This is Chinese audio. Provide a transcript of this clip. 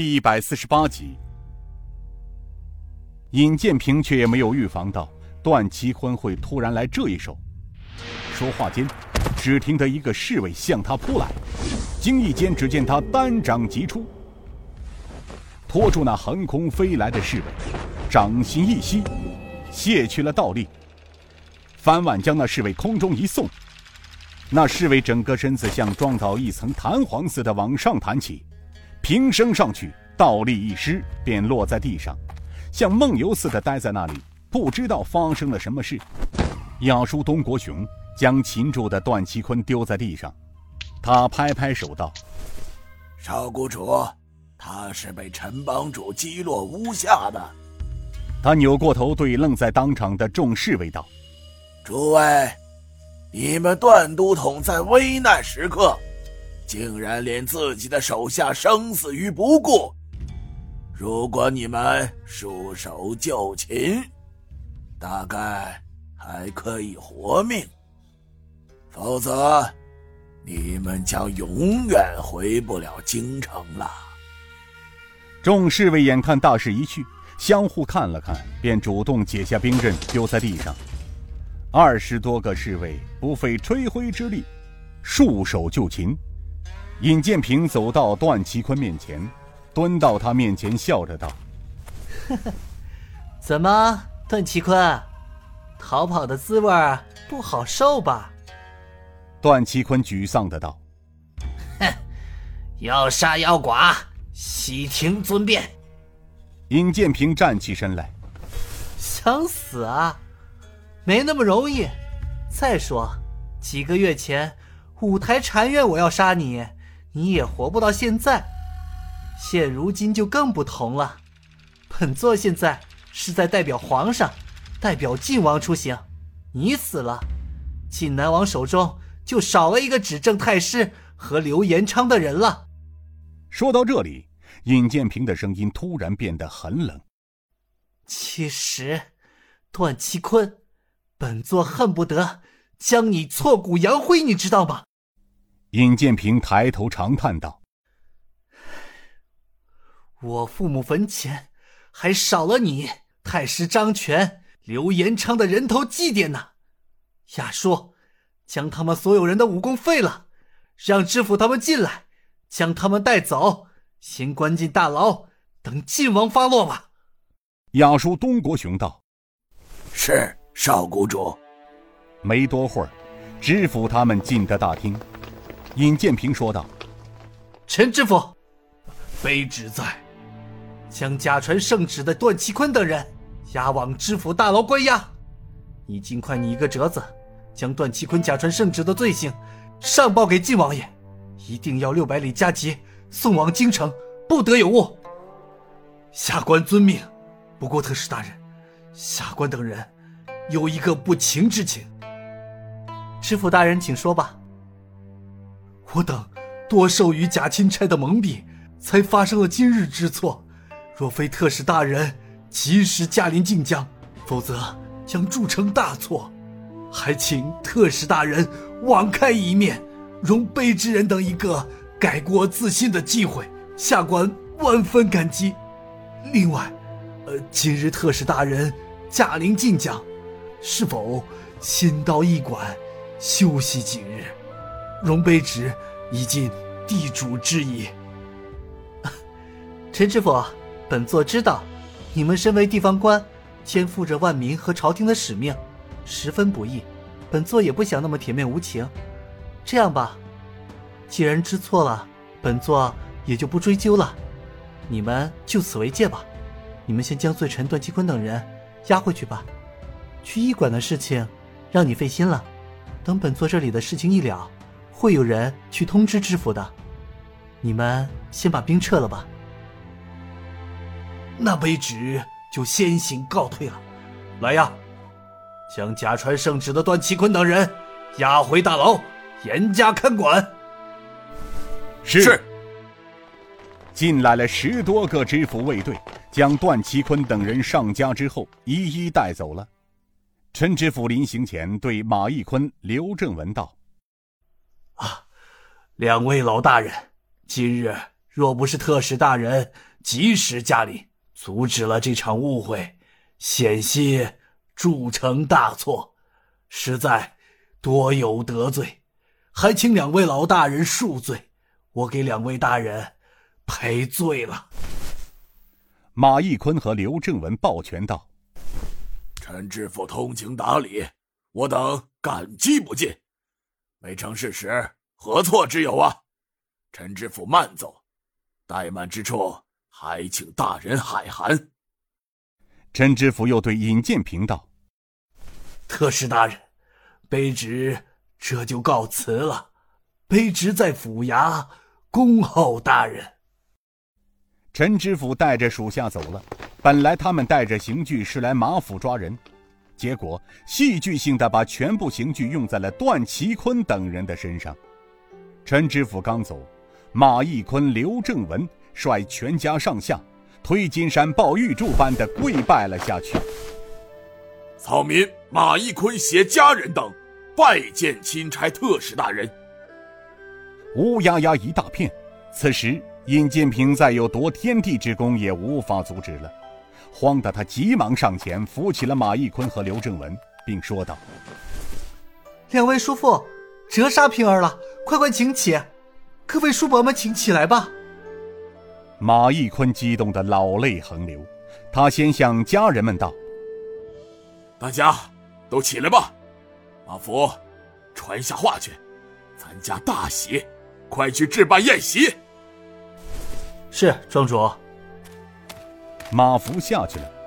第一百四十八集。尹建平却也没有预防到段其坤会突然来这一手。说话间，只听得一个侍卫向他扑来，惊异间，只见他单掌击出，拖住那横空飞来的侍卫，掌心一吸，卸去了倒立。翻腕将那侍卫空中一送，那侍卫整个身子像撞到一层弹簧似的往上弹起，平升上去，倒立一失，便落在地上，像梦游似的呆在那里，不知道发生了什么事。亚叔东国雄将擒住的段其坤丢在地上，他拍拍手道：“少谷主，他是被陈帮主击落屋下的。”他扭过头对愣在当场的众侍卫道。诸位，你们段都统在危难时刻，竟然连自己的手下生死于不顾。如果你们束手就擒，大概还可以活命；否则，你们将永远回不了京城了。众侍卫眼看大势已去，相互看了看，便主动解下兵刃，丢在地上。二十多个侍卫不费吹灰之力，束手就擒。尹建平走到段其坤面前，蹲到他面前，笑着道：“ 怎么，段其坤，逃跑的滋味不好受吧？”段其坤沮丧的道：“哼，要杀要剐，悉听尊便。”尹建平站起身来：“想死啊？”没那么容易。再说，几个月前五台禅院我要杀你，你也活不到现在。现如今就更不同了。本座现在是在代表皇上，代表晋王出行。你死了，晋南王手中就少了一个指证太师和刘延昌的人了。说到这里，尹建平的声音突然变得很冷。其实，段其坤。本座恨不得将你挫骨扬灰，你知道吗？尹建平抬头长叹道：“我父母坟前还少了你太师张权、刘延昌的人头祭奠呢。亚叔，将他们所有人的武功废了，让知府他们进来，将他们带走，先关进大牢，等晋王发落吧。”亚叔东国雄道：“是。”少谷主，没多会儿，知府他们进得大厅。尹建平说道：“陈知府，卑职在，将假传圣旨的段其坤等人押往知府大牢关押。你尽快拟一个折子，将段其坤假传圣旨的罪行上报给晋王爷，一定要六百里加急送往京城，不得有误。下官遵命。不过特使大人，下官等人。”有一个不情之请，知府大人，请说吧。我等多受于假钦差的蒙蔽，才发生了今日之错。若非特使大人及时驾临晋江，否则将铸成大错。还请特使大人网开一面，容卑职人等一个改过自新的机会，下官万分感激。另外，呃，今日特使大人驾临晋江。是否先到驿馆休息几日？容卑职已尽地主之谊。陈知府，本座知道，你们身为地方官，肩负着万民和朝廷的使命，十分不易。本座也不想那么铁面无情。这样吧，既然知错了，本座也就不追究了。你们就此为戒吧。你们先将罪臣段继坤等人押回去吧。去医馆的事情，让你费心了。等本座这里的事情一了，会有人去通知知府的。你们先把兵撤了吧。那卑职就先行告退了。来呀，将假传圣旨的段其坤等人押回大牢，严加看管。是。进来了十多个知府卫队，将段其坤等人上家之后，一一带走了。陈知府临行前对马义坤、刘正文道：“啊，两位老大人，今日若不是特使大人及时驾临，阻止了这场误会，险些铸成大错，实在多有得罪，还请两位老大人恕罪，我给两位大人赔罪了。马义坤和刘正文抱拳道：“陈知府通情达理，我等感激不尽。没成事时，何错之有啊？陈知府慢走，怠慢之处，还请大人海涵。”陈知府又对尹建平道：“特使大人，卑职这就告辞了。卑职在府衙恭候大人。”陈知府带着属下走了。本来他们带着刑具是来马府抓人，结果戏剧性的把全部刑具用在了段其坤等人的身上。陈知府刚走，马义坤、刘正文率全家上下推金山抱玉柱般的跪拜了下去。草民马义坤携家人等拜见钦差特使大人。乌压压一大片。此时。尹建平再有夺天地之功，也无法阻止了。慌得他急忙上前扶起了马义坤和刘正文，并说道：“两位叔父，折杀平儿了，快快请起！各位叔伯们，请起来吧。”马义坤激动得老泪横流，他先向家人们道：“大家都起来吧，马福，传下话去，咱家大喜，快去置办宴席。”是庄主。马福下去了。